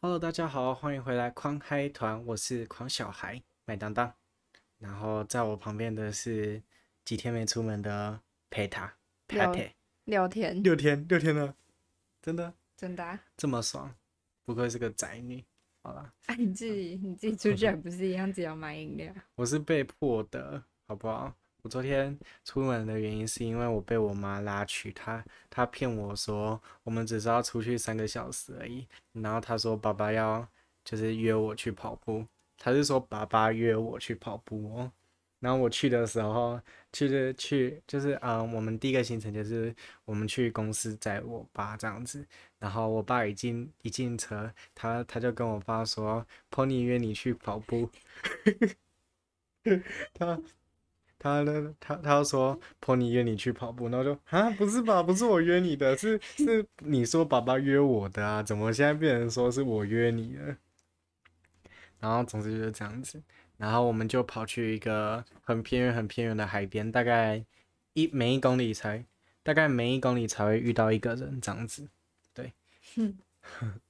Hello，大家好，欢迎回来狂嗨团，我是狂小孩麦当当。然后在我旁边的是几天没出门的佩塔，佩塔聊天，六天，六天了，真的，真的、啊、这么爽，不愧是个宅女。好了，哎、啊，你自己你自己出去还不是一样，只要买饮料？我是被迫的，好不好？昨天出门的原因是因为我被我妈拉去，她她骗我说我们只是要出去三个小时而已，然后她说爸爸要就是约我去跑步，她是说爸爸约我去跑步哦，然后我去的时候去的去就是、嗯，我们第一个行程就是我们去公司载我爸这样子，然后我爸已经一进车，他他就跟我爸说，Pony 约你去跑步，他呢？他他要说 Pony 约你去跑步，然后就啊，不是吧？不是我约你的，是是你说爸爸约我的啊？怎么现在变成说是我约你了？然后总之就是这样子，然后我们就跑去一个很偏远、很偏远的海边，大概一每一公里才大概每一公里才会遇到一个人这样子，对，哼，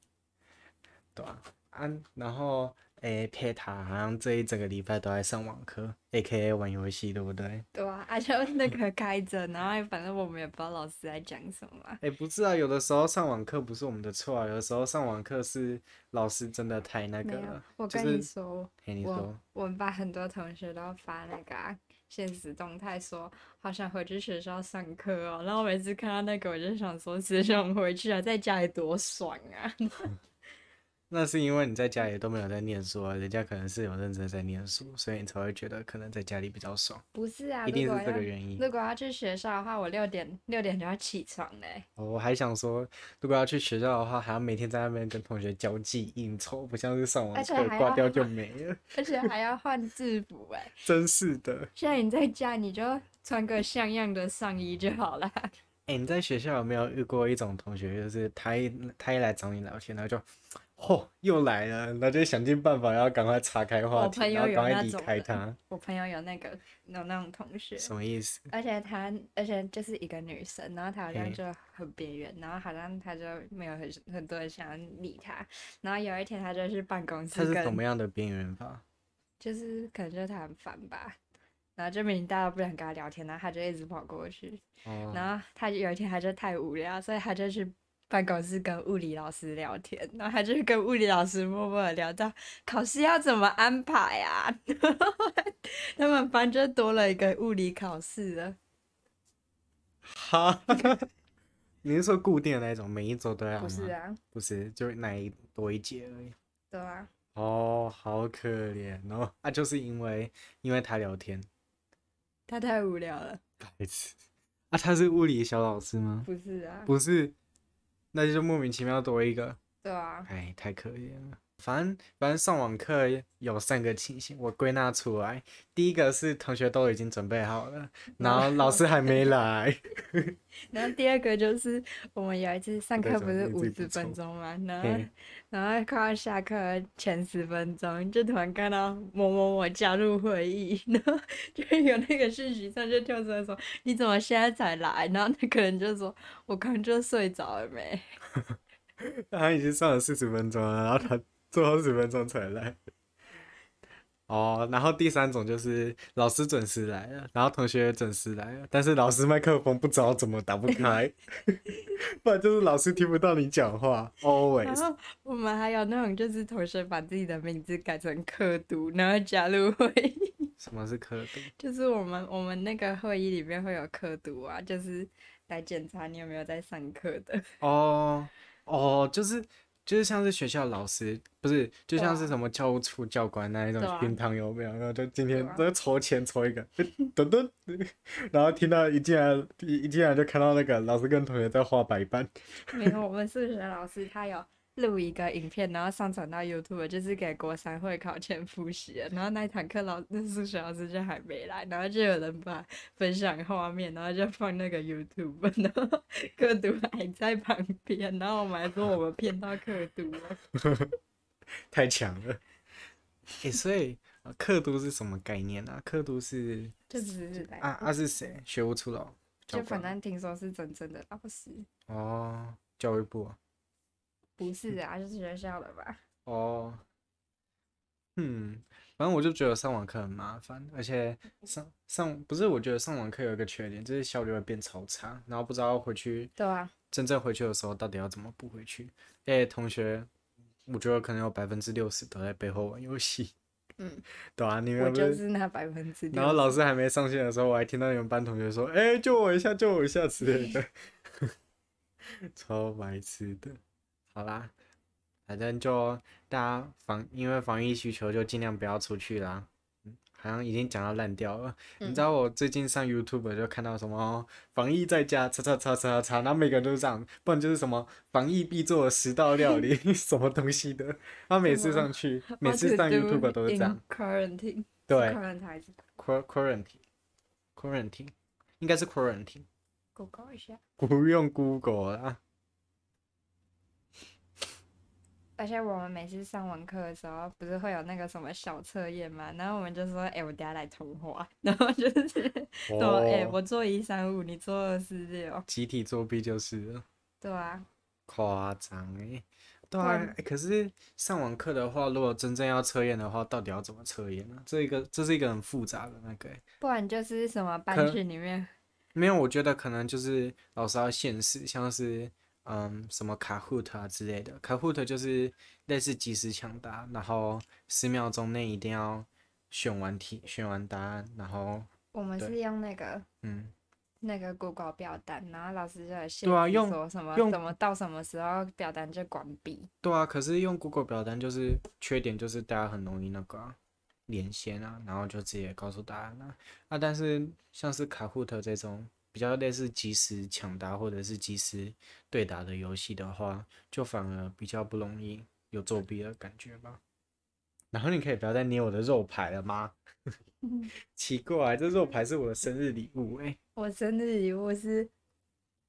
对啊，啊，然后。诶，佩塔好像这一整个礼拜都在上网课，A.K.A 玩游戏，对不对？对啊，而且 那个开着，然后反正我们也不知道老师在讲什么。诶，不是啊，有的时候上网课不是我们的错啊，有的时候上网课是老师真的太那个了。我跟你说，就是、你说我我们班很多同学都发那个现实动态，说好想回去学校上课哦。然后每次看到那个，我就想说，只想回去啊，在家里多爽啊。那是因为你在家里都没有在念书啊，人家可能是有认真在念书，所以你才会觉得可能在家里比较爽。不是啊，一定是这个原因。如果要去学校的话，我六点六点就要起床嘞。哦，我还想说，如果要去学校的话，还要每天在那边跟同学交际应酬，不像是上网课挂掉就没了。而且还要换制服哎。真是的。现在你在家，你就穿个像样的上衣就好了。哎、欸，你在学校有没有遇过一种同学，就是他一他一来找你聊天，然后就。嚯，又来了，那就想尽办法要赶快岔开话题，然后赶快离开他。我朋友有那个有那种同学，什么意思？而且他，而且就是一个女生，然后她好像就很边缘，然后好像她就没有很很多人想要理她。然后有一天，她就去办公室。她是什么样的边缘法？就是可能就是她很烦吧，然后就明明大家不想跟他聊天，然后他就一直跑过去。哦。然后她有一天，他就太无聊，所以他就去。办公室跟物理老师聊天，然后他就跟物理老师默默的聊到考试要怎么安排啊，他们班就多了一个物理考试了。哈，你是说固定的那种，每一周都要吗？不是啊，不是，就那一多一节而已。对啊。哦，好可怜哦，啊，就是因为因为他聊天，他太无聊了。白痴。啊，他是物理小老师吗？不是啊。不是。那就莫名其妙多一个，对啊，哎，太可怜了。反正反正上网课有三个情形，我归纳出来。第一个是同学都已经准备好了，然后老师还没来。然后第二个就是我们有一次上课不是五十分钟吗？然后然后快要下课前十分钟，就突然看到某某某加入会议，然后就有那个讯息上就跳出来说：“你怎么现在才来？”然后那个人就说：“我刚就睡着了没。”他已经上了四十分钟了，然后他。最后十分钟才来，哦，然后第三种就是老师准时来了，然后同学也准时来了，但是老师麦克风不知道怎么打不开，不然就是老师听不到你讲话。Always。然后我们还有那种就是同学把自己的名字改成刻读，然后加入会议。什么是刻读？就是我们我们那个会议里面会有刻读啊，就是来检查你有没有在上课的。哦哦，就是。就是像是学校老师，不是，就像是什么教务处教官那一种冰糖有没有？然后就今天都抽签抽一个，噔噔，然后听到一进来一一进来就看到那个老师跟同学在画白板。没有，我们数学老师他有。录一个影片，然后上传到 YouTube，就是给国三会考前复习。然后那一堂课老那数学老师就还没来，然后就有人把分享画面，然后就放那个 YouTube，然后刻读还在旁边，然后我们还说我们骗到刻读了，太强了。诶、欸，所以刻读是什么概念啊？刻读是就只是啊啊是谁？学不出来，就反正听说是真正的老师哦，教育部。不是啊，就是学校的吧。哦，嗯，反正我就觉得上网课很麻烦，而且上上不是，我觉得上网课有一个缺点，就是效率会变超差，然后不知道回去。对啊。真正回去的时候，到底要怎么补回去？哎，同学，我觉得可能有百分之六十都在背后玩游戏。嗯，对啊，你们我就是那百分之。然后老师还没上线的时候，我还听到你们班同学说：“哎，救我一下，救我一下之类的。”超白痴的。好啦，反正就大家防，因为防疫需求，就尽量不要出去啦。好像已经讲到烂掉了。嗯、你知道我最近上 YouTube 就看到什么防疫在家，叉叉叉叉叉，然后每个人都是这样，不然就是什么防疫必做的十道料理，什么东西的。他每次上去，每次上 YouTube 都是这样。Quarantine。对。Quarantine。Quarantine。Quarantine。应该是 Quarantine。Google 一下。不用 Google 啦。而且我们每次上完课的时候，不是会有那个什么小测验吗？然后我们就说：“哎、欸，我等下来通话。”然后就是说：“哎、欸，我做一三五，你做二四六。”集体作弊就是了。对啊。夸张哎。对啊、欸，可是上完课的话，如果真正要测验的话，到底要怎么测验呢？这一个这是一个很复杂的那个。不然就是什么班群里面。没有，我觉得可能就是老师要限时，像是。嗯，什么卡 hoot 啊之类的，卡 hoot 就是类似即时抢答，然后十秒钟内一定要选完题、选完答案，然后我们是用那个嗯那个 Google 表单，然后老师就来限对啊，用什么用什么到什么时候表单就关闭。对啊，可是用 Google 表单就是缺点就是大家很容易那个、啊、连线啊，然后就直接告诉答案啊，啊，但是像是卡 hoot 这种。比较类似即时抢答或者是即时对答的游戏的话，就反而比较不容易有作弊的感觉吧。然后你可以不要再捏我的肉排了吗？奇怪，这肉排是我的生日礼物哎、欸。我生日礼物是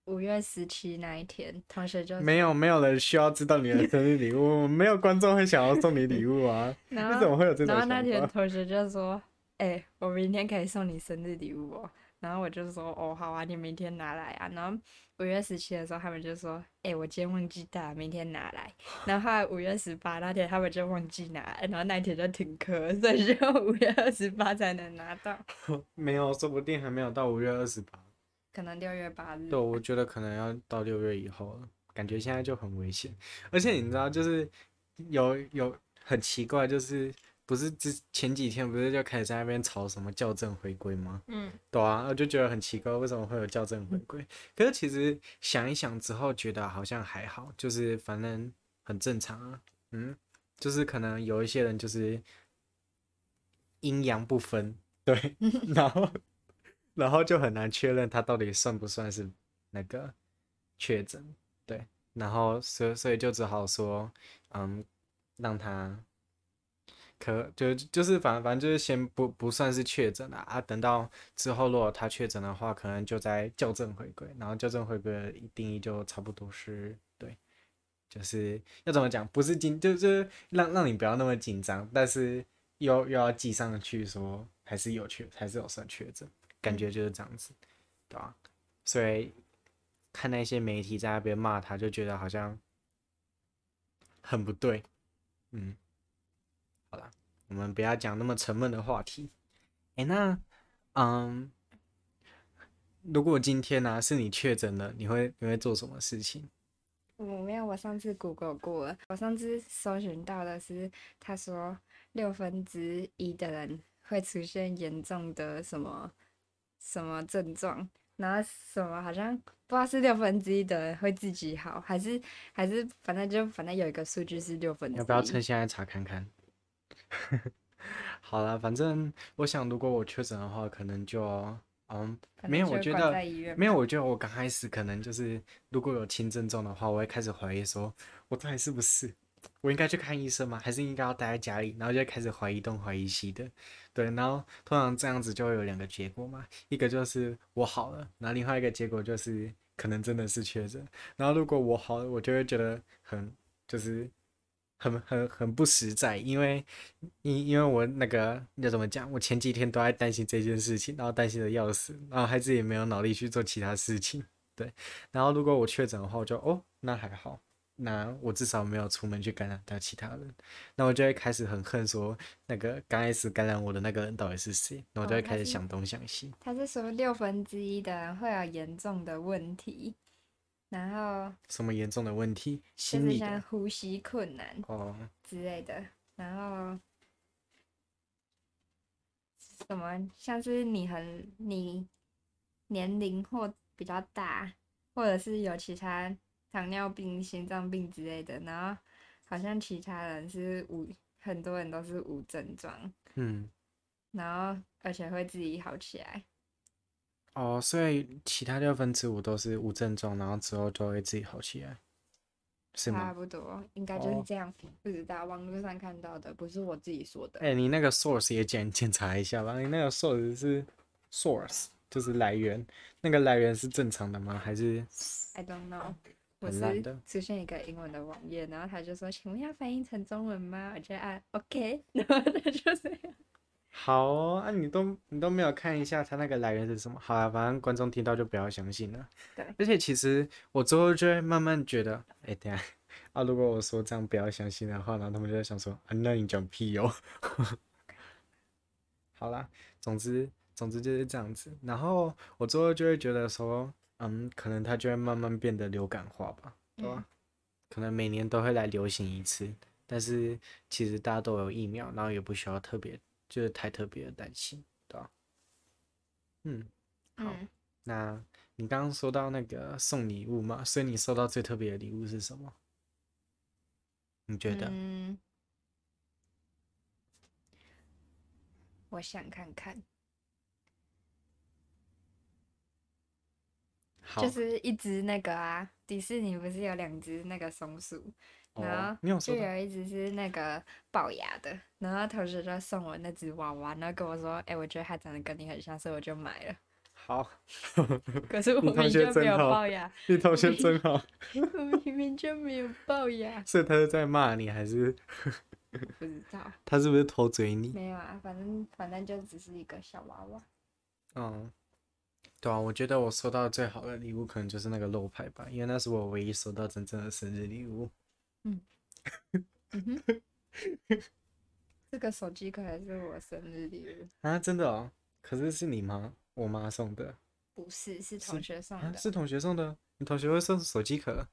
五月十七那一天，同学就没有没有人需要知道你的生日礼物，没有观众会想要送你礼物啊。然后你怎么会有这种？然后那天同学就说：“哎、欸，我明天可以送你生日礼物哦。”然后我就说哦，好啊，你明天拿来啊。然后五月十七的时候，他们就说，哎、欸，我今天忘记带，明天拿来。然后后来五月十八那天，他们就忘记拿来，然后那天就停课，所以就 五月二十八才能拿到。没有，说不定还没有到五月二十八，可能六月八日。对，我觉得可能要到六月以后了，感觉现在就很危险。而且你知道，就是有有很奇怪，就是。不是之前几天不是就开始在那边吵什么校正回归吗？嗯，对啊，我就觉得很奇怪，为什么会有校正回归？可是其实想一想之后，觉得好像还好，就是反正很正常啊。嗯，就是可能有一些人就是阴阳不分，对，然后然后就很难确认他到底算不算是那个确诊，对，然后所以所以就只好说，嗯，让他。可就就是反正反正就是先不不算是确诊了啊，等到之后如果他确诊的话，可能就在校正回归，然后校正回归的定义就差不多是对，就是要怎么讲，不是紧就就是让让你不要那么紧张，但是又又要记上去说还是有确还是有算确诊，感觉就是这样子，对吧？所以看那些媒体在那边骂他，就觉得好像很不对，嗯。好了，我们不要讲那么沉闷的话题。哎、欸，那，嗯，如果今天呢、啊、是你确诊了，你会你会做什么事情？我没有，我上次 Google 过了，我上次搜寻到的是，他说六分之一的人会出现严重的什么什么症状，然后什么好像不知道是六分之一的人会自己好，还是还是反正就反正有一个数据是六分之一。要不要趁现在查看看？好了，反正我想，如果我确诊的话，可能就嗯，没有，我觉得没有，我觉得我刚开始可能就是，如果有轻症状的话，我会开始怀疑说，我到底是不是，我应该去看医生吗？还是应该要待在家里？然后就开始怀疑东怀疑西的，对，然后通常这样子就会有两个结果嘛，一个就是我好了，然后另外一个结果就是可能真的是确诊，然后如果我好了，我就会觉得很就是。很很很不实在，因为因因为我那个要怎么讲，我前几天都在担心这件事情，然后担心的要死，然后孩子也没有脑力去做其他事情，对。然后如果我确诊的话，我就哦，那还好，那我至少没有出门去感染到其他人，那我就会开始很恨说那个刚开始感染我的那个人到底是谁，那我就会开始想东想西。他是说六分之一的人会有严重的问题，然后什么严重的问题？就是像呼吸困难哦之类的，然后什么像是你很你年龄或比较大，或者是有其他。糖尿病、心脏病之类的，然后好像其他人是无，很多人都是无症状，嗯，然后而且会自己好起来。哦，所以其他六分之五都是无症状，然后之后就会自己好起来，是吗？差不多，应该就是这样。哦、不知道网络上看到的，不是我自己说的。哎、欸，你那个 source 也检检查一下吧。你那个 source 是 source，就是来源，那个来源是正常的吗？还是？I don't know。我是出现一个英文的网页，然后他就说：“请问要翻译成中文吗？”我就按 OK，然后他就这样。好哦，啊，你都你都没有看一下他那个来源是什么？好啊，反正观众听到就不要相信了。对。而且其实我之后就会慢慢觉得，哎、欸，等 下啊，如果我说这样不要相信的话，然后他们就在想说：“啊，那你讲屁哟、哦。”好啦，总之总之就是这样子。然后我之后就会觉得说。嗯，可能它就会慢慢变得流感化吧，对吧？嗯、可能每年都会来流行一次，但是其实大家都有疫苗，然后也不需要特别，就是太特别的担心，对吧？嗯，好，嗯、那你刚刚说到那个送礼物嘛，所以你收到最特别的礼物是什么？你觉得？嗯，我想看看。就是一只那个啊，迪士尼不是有两只那个松鼠，哦、然后就有一只是那个龅牙的，然后同学就送我那只娃娃，然后跟我说，哎、欸，我觉得它长得跟你很像，所以我就买了。好，可是我明明就没有龅牙，你同学真好，我明明就没有龅牙，所以他是在骂你还是？不知道，他是不是偷嘴你？没有啊，反正反正就只是一个小娃娃。嗯。对啊，我觉得我收到最好的礼物可能就是那个肉排吧，因为那是我唯一收到真正的生日礼物。嗯，这个手机壳还是我生日礼物啊？真的哦？可是是你吗？我妈送的？不是，是同学送的。是，啊，是同学送的？你同学会送手机壳？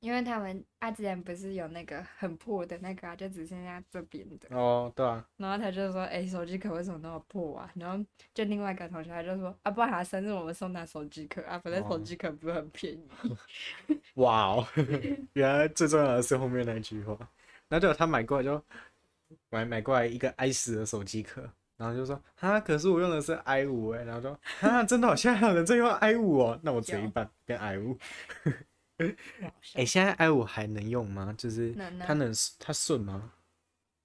因为他们阿之前不是有那个很破的那个啊，就只剩下这边的。哦，对啊。然后他就说：“哎、欸，手机壳为什么那么破啊？”然后就另外一个同学他就说：“啊，不然他生日我们送他手机壳啊，反正手机壳不是很便宜。哦 ”哇哦，原来最重要的是后面那句话。然后就他买过来就买买过来一个 i 十的手机壳，然后就说：“哈，可是我用的是 i 五哎。”然后说：“哈，真的、哦，现在还有人在用 i 五哦，那我折一半变 i 五。”哎、欸，现在 i 五还能用吗？就是它能它顺吗？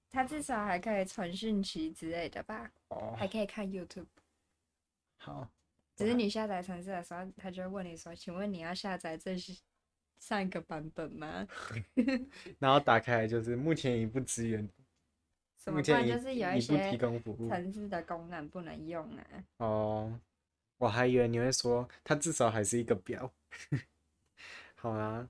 它至少还可以传讯息之类的吧？哦，还可以看 YouTube。好，只是你下载程式的时候，他就会问你说：“请问你要下载这是上一个版本吗？”然后打开来就是目前已不支援。什么？不然就是有一些程式的功能不能用啊。哦，我还以为你会说它至少还是一个表。好啊，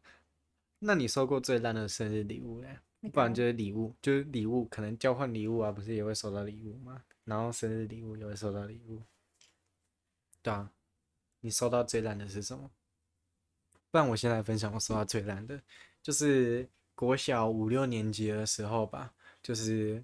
那你收过最烂的生日礼物嘞？不然就是礼物，就是礼物，可能交换礼物啊，不是也会收到礼物吗？然后生日礼物也会收到礼物。对啊，你收到最烂的是什么？不然我先来分享我收到最烂的，就是国小五六年级的时候吧，就是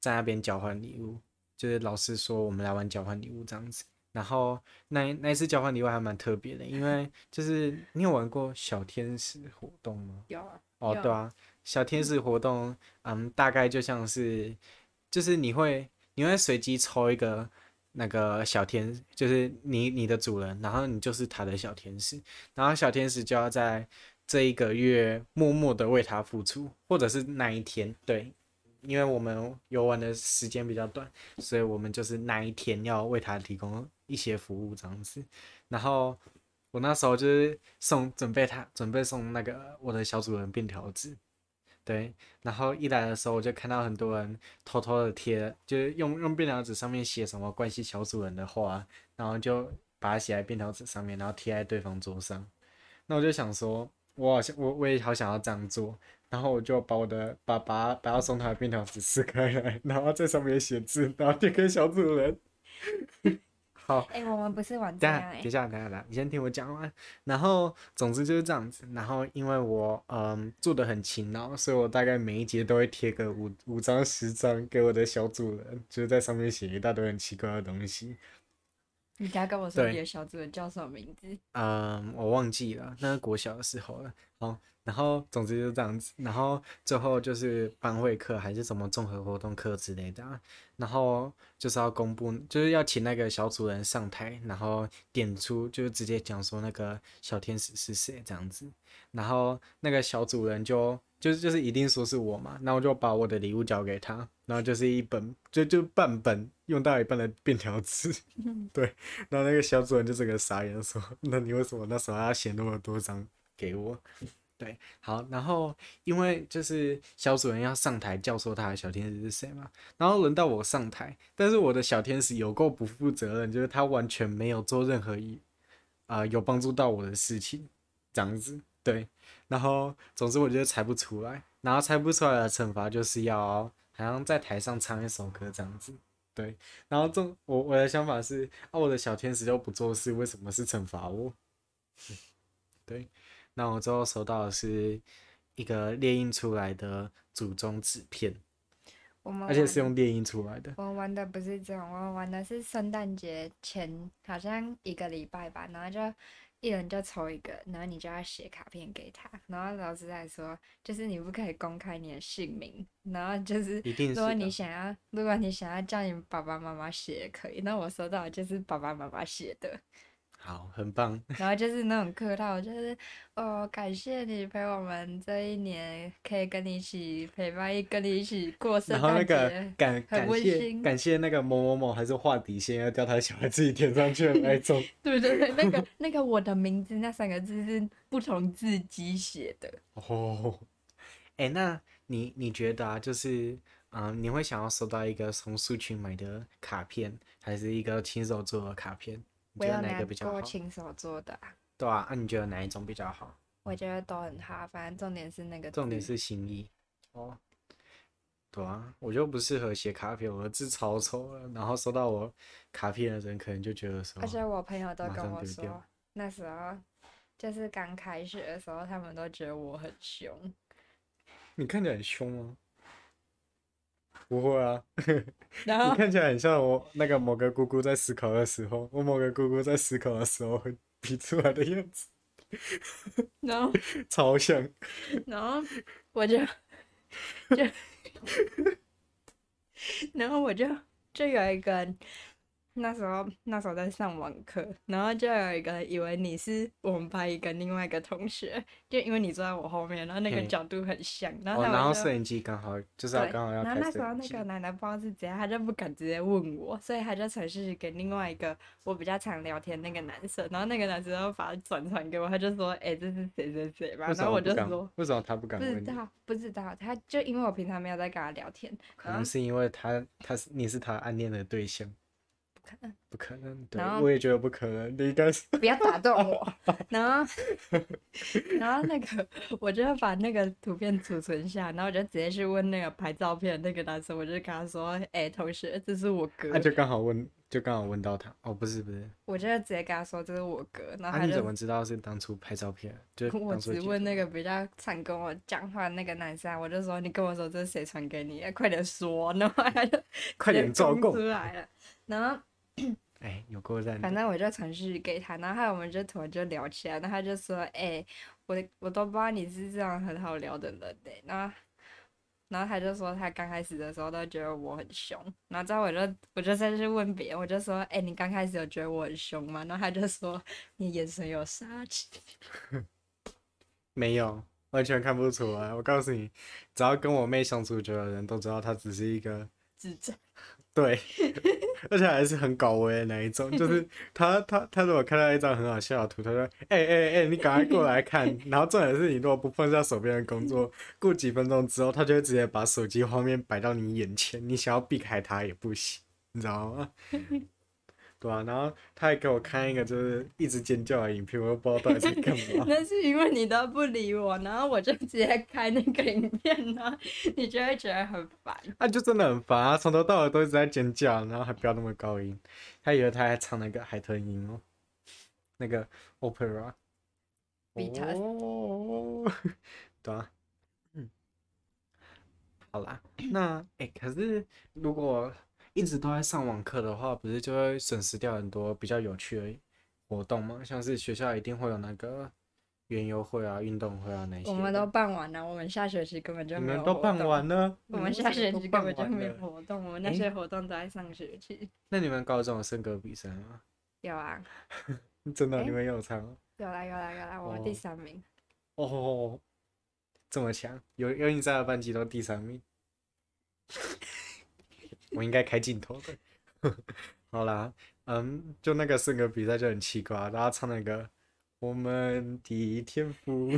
在那边交换礼物，就是老师说我们来玩交换礼物这样子。然后那那一次交换礼物还蛮特别的，因为 就是你有玩过小天使活动吗？有啊。哦，对啊，小天使活动，嗯，大概就像是，就是你会你会随机抽一个那个小天，就是你你的主人，然后你就是他的小天使，然后小天使就要在这一个月默默的为他付出，或者是那一天，对。因为我们游玩的时间比较短，所以我们就是那一天要为他提供一些服务这样子。然后我那时候就是送准备他准备送那个我的小主人便条纸，对。然后一来的时候我就看到很多人偷偷的贴，就是用用便条纸上面写什么关系小主人的话，然后就把它写在便条纸上面，然后贴在对方桌上。那我就想说。我好像我我也好想要这样做，然后我就把我的爸爸把要送他的便条纸撕开来，然后在上面写字，然后贴给小主人。好，哎、欸，我们不是玩这样、欸。等一下，等一下，等一下，你先听我讲完。然后，总之就是这样子。然后，因为我嗯做的很勤劳，所以我大概每一节都会贴个五五张十张给我的小主人，就是在上面写一大堆很奇怪的东西。你刚刚跟我说你的小主人叫什么名字？嗯，我忘记了，那是国小的时候了。好。然后，总之就这样子。然后最后就是班会课还是什么综合活动课之类的啊。然后就是要公布，就是要请那个小主人上台，然后点出，就是直接讲说那个小天使是谁这样子。然后那个小主人就就是就是一定说是我嘛。然后我就把我的礼物交给他，然后就是一本就就半本用到一半的便条纸。对。然后那个小主人就整个傻眼说：“那你为什么那时候要写那么多张给我？”对，好，然后因为就是小主人要上台教唆他的小天使是谁嘛，然后轮到我上台，但是我的小天使有够不负责任，就是他完全没有做任何一啊、有帮助到我的事情，这样子，对，然后总之我觉得猜不出来，然后猜不出来的惩罚就是要好像在台上唱一首歌这样子，对，然后这我我的想法是啊，我的小天使又不做事，为什么是惩罚我？对。那我最后收到的是一个列印出来的祖宗纸片，而且是用列印出来的。我玩的不是这种，我玩的是圣诞节前好像一个礼拜吧，然后就一人就抽一个，然后你就要写卡片给他，然后老师在说，就是你不可以公开你的姓名，然后就是如果你想要，如果你想要叫你爸爸妈妈写也可以。那我收到的就是爸爸妈妈写的。好，很棒。然后就是那种客套，就是哦，感谢你陪我们这一年，可以跟你一起陪伴，跟你一起过圣诞节，然后那个感感谢感谢那个某某某，还是画底线要叫他小孩自己填上去的那种。对对对，那个那个我的名字那三个字是不同字迹写的。哦，哎、欸，那你你觉得啊，就是嗯，你会想要收到一个从书群买的卡片，还是一个亲手做的卡片？我有哪个比较好？亲手做的啊。对啊，那、啊、你觉得哪一种比较好？我觉得都很好，反正重点是那个。重点是心意。哦。对啊，我就不适合写卡片，我的字超丑了。然后收到我卡片的人，可能就觉得说。而且我朋友都跟我说，那时候就是刚开学的时候，他们都觉得我很凶。你看起来很凶吗？不会啊，你看起来很像我那个某个姑姑在思考的时候，我某个姑姑在思考的时候会比出来的样子，然后超像，然后我就 就，然后我就就有一个。那时候那时候在上网课，然后就有一个以为你是我们班一个另外一个同学，就因为你坐在我后面，然后那个角度很像，然后他、哦、然后摄影机刚好就是要刚好要。然后那时候那个奶奶不知道是怎样，他就不敢直接问我，所以他就传讯息给另外一个我比较常聊天那个男生，然后那个男生就把他转传给我，他就说：“哎、欸，这是谁谁谁吧？”然后我就说：“为什么他不敢问？”不知道，不知道，他就因为我平常没有在跟他聊天，可能是因为他他是你是他暗恋的对象。可能不可能，对，我也觉得不可能。你应该是 不要打断我，然后，然后那个，我就把那个图片储存下，然后我就直接去问那个拍照片的那个男生，我就跟他说：“哎、欸，同学，这是我哥。”他就刚好问，就刚好问到他。哦，不是不是，我就直接跟他说这是我哥。然后他就、啊、你怎么知道是当初拍照片？就我只问那个比较常跟我讲话的那个男生，我就说：“你跟我说这是谁传给你？快点说！”然后他就快点招供出来了，然后。哎、欸，有够赞！反正我就传讯给他，然后我们就突然就聊起来，然后他就说：“哎、欸，我我都不知道你是这样很好聊的人的。”然后，然后他就说他刚开始的时候都觉得我很凶，然后之后我就我就再去问别人，我就说：“哎、欸，你刚开始有觉得我很凶吗？”然后他就说：“你眼神有杀气。”没有，完全看不出来。我告诉你，只要跟我妹相处久的人都知道，她只是一个智障。对，而且还是很搞味的那一种，就是 他他他如果看到一张很好笑的图，他说：“哎哎哎，你赶快过来看。”然后重点是你如果不放下手边的工作，过几分钟之后，他就会直接把手机画面摆到你眼前，你想要避开他也不行，你知道吗？对啊，然后他还给我看一个就是一直尖叫的影片，我都不知道到底在干嘛。那是因为你都不理我，然后我就直接开那个影片呢，你就会觉得很烦。他、啊、就真的很烦啊，从头到尾都一直在尖叫，然后还飙那么高音，他以为他还唱那个海豚音哦，那个 opera。哦，对啊，嗯，好啦，那哎、欸，可是如果。一直都在上网课的话，不是就会损失掉很多比较有趣的活动吗？像是学校一定会有那个园游会啊、运动会啊那些。我们都办完了，我们下学期根本就没有。你们都办完了？我们下学期根本就没有活动，我们那些活动都在上学期。欸、那你们高中有升格比赛吗？有啊。真的，欸、你们有唱？有啦有啦有啦，我们第三名。哦，哦，这么强？有有你在的班级都第三名。我应该开镜头的，好啦，嗯，就那个四个比赛就很奇怪，大家唱那个我们的天赋，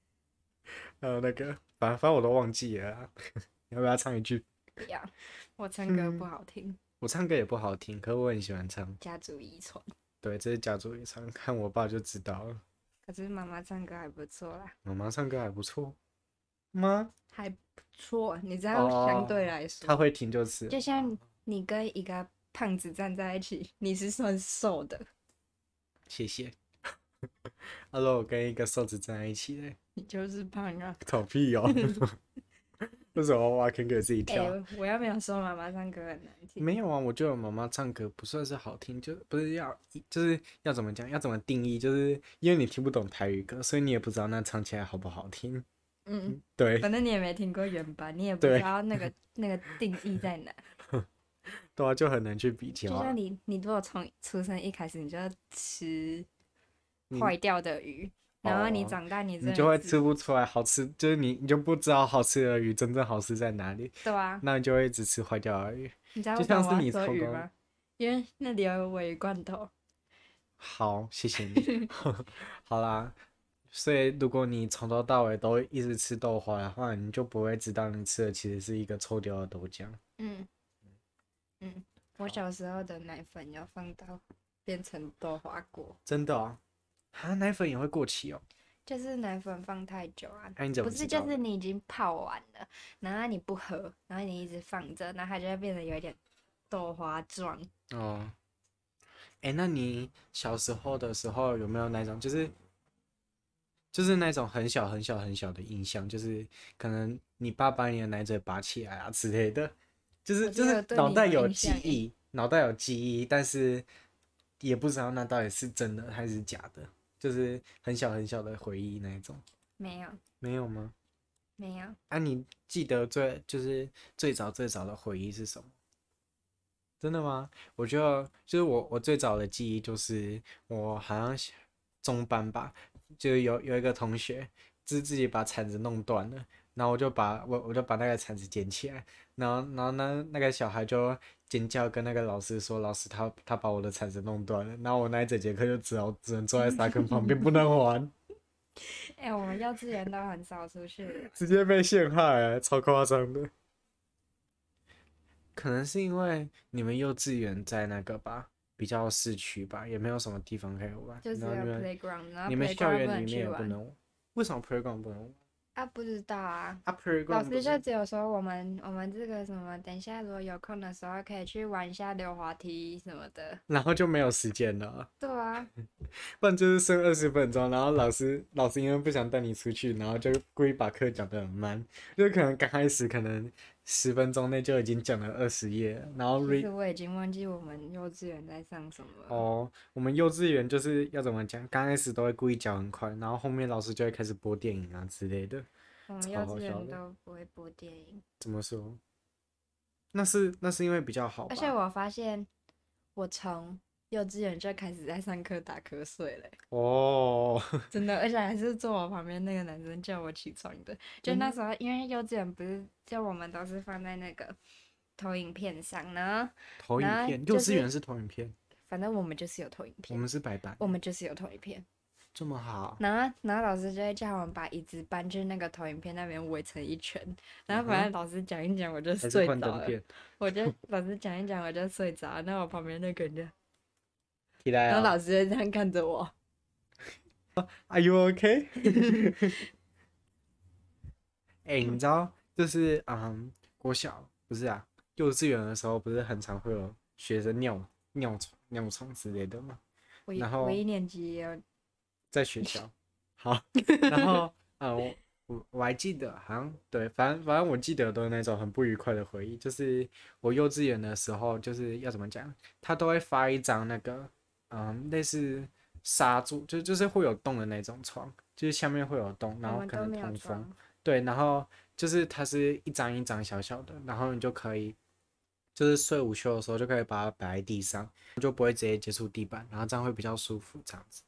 还有那个，反正反正我都忘记了，要不要唱一句？不要，我唱歌不好听。嗯，我唱歌也不好听，可是我很喜欢唱。家族遗传。对，这是家族遗传，看我爸就知道了。可是妈妈唱歌还不错啦。妈妈唱歌还不错吗？还。错，你知道相对来说，哦、他会停就是，就像你跟一个胖子站在一起，你是算瘦的。谢谢。哈喽，我跟一个瘦子站在一起嘞，你就是胖啊。臭屁哦。为什么挖坑给自己跳？欸、我要没有说妈妈唱歌很难听。没有啊，我觉得妈妈唱歌不算是好听，就不是要，就是要怎么讲，要怎么定义，就是因为你听不懂台语歌，所以你也不知道那唱起来好不好听。嗯，对，反正你也没听过原版，你也不知道那个那个定义在哪。对啊，就很难去比较。就像你，你如果从出生一开始你就要吃坏掉的鱼，然后你长大你你就会吃不出来好吃，就是你你就不知道好吃的鱼真正好吃在哪里。对啊，那你就会一直吃坏掉的鱼。你知道为什么我要说鱼吗？因为那里有尾鱼罐头。好，谢谢你。好啦。所以，如果你从头到尾都一直吃豆花的话，你就不会知道你吃的其实是一个臭掉的豆浆。嗯嗯，我小时候的奶粉要放到变成豆花果。真的啊？啊，奶粉也会过期哦？就是奶粉放太久啊？啊不是，就是你已经泡完了，然后你不喝，然后你一直放着，然后它就会变得有点豆花状。哦。哎、欸，那你小时候的时候有没有那种就是？就是那种很小很小很小的印象，就是可能你爸把你的奶嘴拔起来啊之类的，就是就是脑袋有记忆，脑袋有记忆，但是也不知道那到底是真的还是假的，就是很小很小的回忆那一种。没有。没有吗？没有。啊，你记得最就是最早最早的回忆是什么？真的吗？我觉得就是我我最早的记忆就是我好像中班吧。就有有一个同学自自己把铲子弄断了，然后我就把我我就把那个铲子捡起来，然后然后呢那个小孩就尖叫跟那个老师说，老师他他把我的铲子弄断了，然后我那一整节课就只好只能坐在沙坑旁边不能玩。哎、欸，我们幼稚园都很少出去，直接被陷害，超夸张的。可能是因为你们幼稚园在那个吧。比较市区吧，也没有什么地方可以玩。就是有 playground，然后你们校园里面也不能玩。为什么 playground 不能玩？啊，不知道啊。啊，playground 老师就只有说我们我们这个什么，等一下如果有空的时候可以去玩一下溜滑梯什么的。然后就没有时间了。对啊。不然就是剩二十分钟，然后老师老师因为不想带你出去，然后就故意把课讲得很慢，就可能刚开始可能。十分钟内就已经讲了二十页，然后其实我已经忘记我们幼稚园在上什么了。哦，我们幼稚园就是要怎么讲？刚开始都会故意讲很快，然后后面老师就会开始播电影啊之类的。我们幼稚园都不会播电影。怎么说？那是那是因为比较好。而且我发现，我从。幼稚园就开始在上课打瞌睡嘞！哦，真的，而且还是坐我旁边那个男生叫我起床的。就那时候，因为幼稚园不是，就我们都是放在那个投影片上呢。投影片，幼稚园是投影片。反正我们就是有投影片。我们是白板。我们就是有投影片。这么好。然后，然后老师就会叫我们把椅子搬去那个投影片那边围成一圈。然后，反正老师讲一讲，我就睡着了。我就老师讲一讲，我就睡着。那我旁边那个人就。起来然后老师就这样看着我。Are you okay？哎、欸，你知道，就是嗯，国小不是啊，幼稚园的时候不是很常会有学生尿尿床、尿床之类的吗？然后我一年级也有，在学校。好，然后啊、嗯，我我我还记得，好像对，反正反正我记得都是那种很不愉快的回忆。就是我幼稚园的时候，就是要怎么讲，他都会发一张那个嗯，类似。纱柱就就是会有洞的那种床，就是下面会有洞，然后可能通风。对，然后就是它是一张一张小小的，然后你就可以，就是睡午休的时候就可以把它摆在地上，就不会直接接触地板，然后这样会比较舒服，这样子。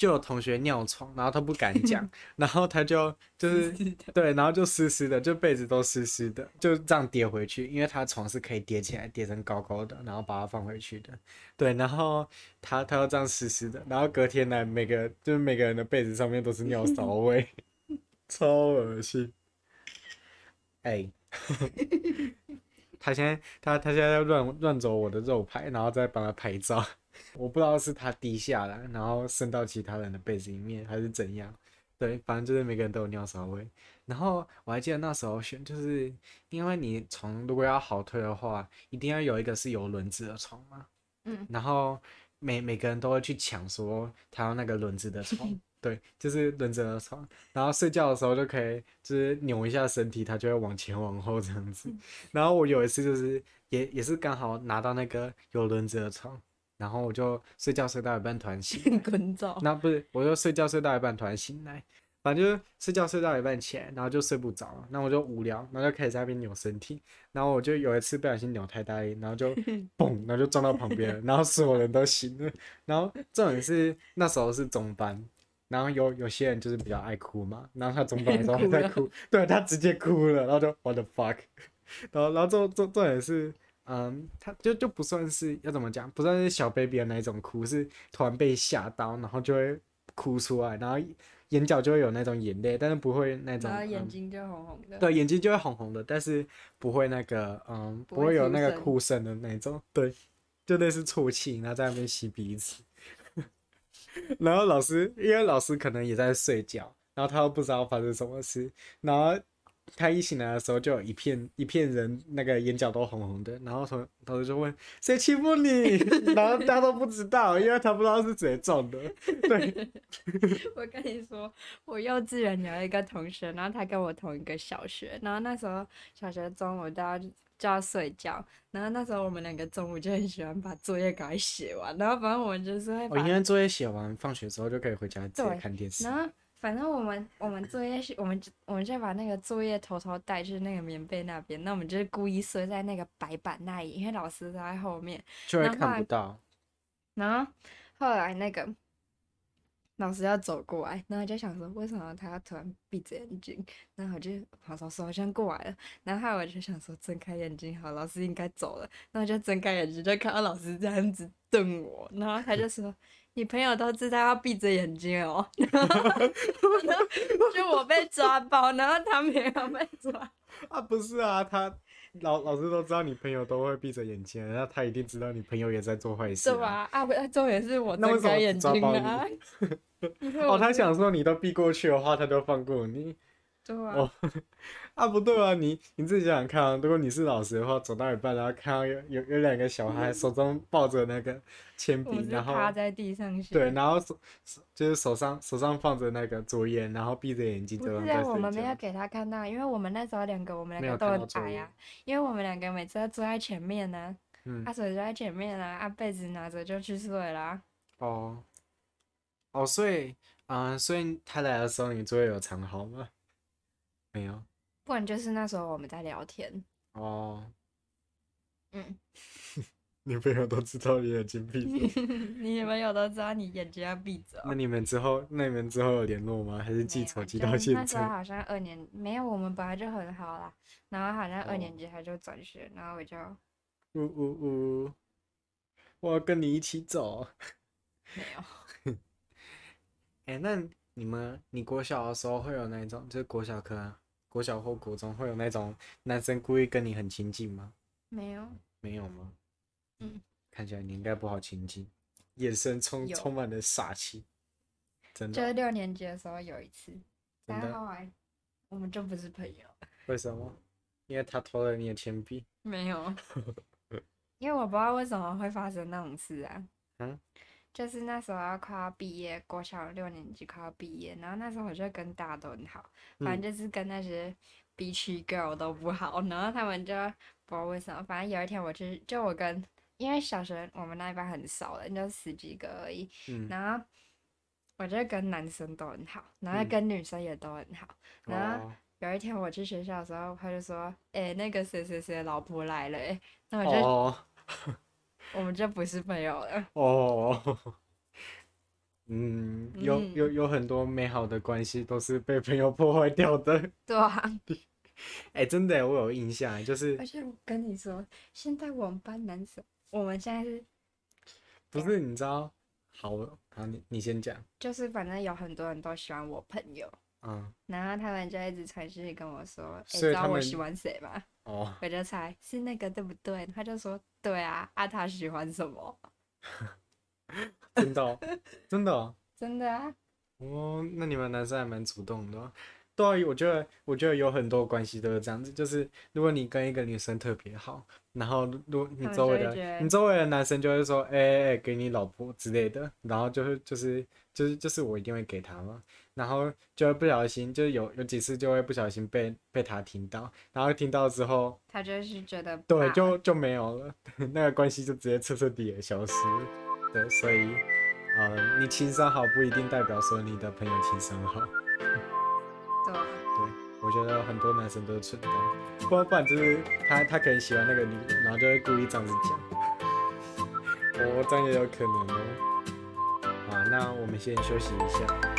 就有同学尿床，然后他不敢讲，然后他就就是对，然后就湿湿的，就被子都湿湿的，就这样叠回去，因为他床是可以叠起来，叠成高高的，然后把它放回去的。对，然后他他要这样湿湿的，然后隔天来，每个就是每个人的被子上面都是尿骚味，超恶心。哎、欸，他现在他他现在在乱乱走我的肉排，然后再帮他拍照。我不知道是他滴下来，然后渗到其他人的被子里面，还是怎样。对，反正就是每个人都有尿骚味。然后我还记得那时候选，就是因为你床如果要好推的话，一定要有一个是有轮子的床嘛。嗯。然后每每个人都会去抢，说他要那个轮子的床。对，就是轮子的床。然后睡觉的时候就可以，就是扭一下身体，它就会往前往后这样子。然后我有一次就是也也是刚好拿到那个有轮子的床。然后我就睡觉睡到一半突然醒，滚走。那不是，我就睡觉睡到一半突然醒来，反正就是睡觉睡到一半起来，然后就睡不着，然后我就无聊，然后就开始在那边扭身体，然后我就有一次不小心扭太大力，然后就 嘣，然后就撞到旁边，然后所有人都醒了，然后重点是那时候是中班，然后有有些人就是比较爱哭嘛，然后他中班的时候 还在哭，哭对他直接哭了，然后就 what the fuck，然后然后重重重点是。嗯，他就就不算是要怎么讲，不算是小 baby 的那一种哭，是突然被吓到，然后就会哭出来，然后眼角就会有那种眼泪，但是不会那种，然后眼睛就红红的，嗯，对，眼睛就会红红的，但是不会那个，嗯，不会，不会有那个哭声的那种，对，就类似啜泣，然后在那边吸鼻子，然后老师，因为老师可能也在睡觉，然后他又不知道发生什么事，然后。他一醒来的时候，就有一片一片人，那个眼角都红红的，然后同同学就问谁欺负你，然后大家都不知道，因为他不知道是谁撞的。对，我跟你说，我幼稚园有一个同学，然后他跟我同一个小学，然后那时候小学中午大家就要睡觉，然后那时候我们两个中午就很喜欢把作业赶快写完，然后反正我们就是会把，我因为作业写完，放学之后就可以回家直接看电视。反正我们我们作业是，我们我们就把那个作业偷偷带去那个棉被那边，那我们就是故意缩在那个白板那里，因为老师在后面，就会看不到。然后后来那个老师要走过来，然后就想说为什么他要突然闭着眼睛，然后我就好老师好像过来了，然后我就想说睁开眼睛，好，老师应该走了，然后就睁开眼睛就看到老师这样子瞪我，然后他就说。你朋友都知道要闭着眼睛哦，然后就我被抓包，然后他没有被抓。啊，不是啊，他老老师都知道你朋友都会闭着眼睛，然后他一定知道你朋友也在做坏事。对吧？啊，不，重点是我睁开眼睛啊。哦，他想说你都避过去的话，他都放过你。对啊。哦。啊，不对啊，你你自己想想看啊，如果你是老师的话，走到一半，然后看到有有有两个小孩手中抱着那个铅笔，然后趴在地上写，对，然后手就是手上手上放着那个作业，然后闭着眼睛。不是啊，我们没有给他看到，因为我们那时候两个我们两个都很矮啊，因为我们两个每次都坐在前面呢、啊，嗯，阿水坐在前面啊，啊被子拿着就去睡啦。哦，哦，所以，嗯，所以他来的时候，你作业有藏好吗？没有。不然就是那时候我们在聊天哦，嗯，女朋友都知道你眼睛闭着，你女朋友都知道你眼睛要闭着。那你们之后，那你们之后有联络吗？还是记仇记到现在？那时候好像二年没有，我们本来就很好啦。然后好像二年级他就转学，哦、然后我就，呜呜呜，我要跟你一起走。没有。哎、欸，那你们，你国小的时候会有那种，就是国小课。国小或国中会有那种男生故意跟你很亲近吗？没有。没有吗？嗯。看起来你应该不好亲近。眼神充充满了杀气，真的。就是六年级的时候有一次，然后后来我们就不是朋友。为什么？因为他偷了你的铅笔。没有，因为我不知道为什么会发生那种事啊。嗯。就是那时候要快要毕业，国小六年级快要毕业，然后那时候我就跟大家都很好，反正就是跟那些 B 区 girl 都不好，然后他们就不知道为什么，反正有一天我去就我跟，因为小学我们那一班很少的，就十几个而已，嗯、然后我就跟男生都很好，然后跟女生也都很好，嗯、然后有一天我去学校的时候，他就说，哎、欸，那个谁谁谁老婆来了，哎，那我就。哦我们就不是朋友了。哦，嗯，有有有很多美好的关系都是被朋友破坏掉的。对啊。哎、欸，真的，我有印象，就是。而且我跟你说，现在我们班男生，我们现在是。不是，你知道？好，好，你你先讲。就是反正有很多人都喜欢我朋友。嗯。然后他们就一直传讯跟我说：“哎、欸，知道我喜欢谁吗？”哦。我就猜是那个，对不对？他就说。对啊，啊，他喜欢什么？真的、喔，真的、喔，真的啊！哦，那你们男生还蛮主动的、喔。对啊，我觉得，我觉得有很多关系都是这样子，就是如果你跟一个女生特别好，然后如果你周围的，你周围的男生就会说，哎、欸、哎、欸，给你老婆之类的，然后就是就是就是就是我一定会给他嘛。然后就会不小心，就有有几次就会不小心被被他听到，然后听到之后，他就是觉得对，就就没有了，那个关系就直接彻彻底底消失。对，所以，呃，你情商好不一定代表说你的朋友情商好。我觉得很多男生都是蠢蛋，不然不然就是他他可能喜欢那个女人，然后就会故意这样子讲。哦这样也有可能哦。好，那我们先休息一下。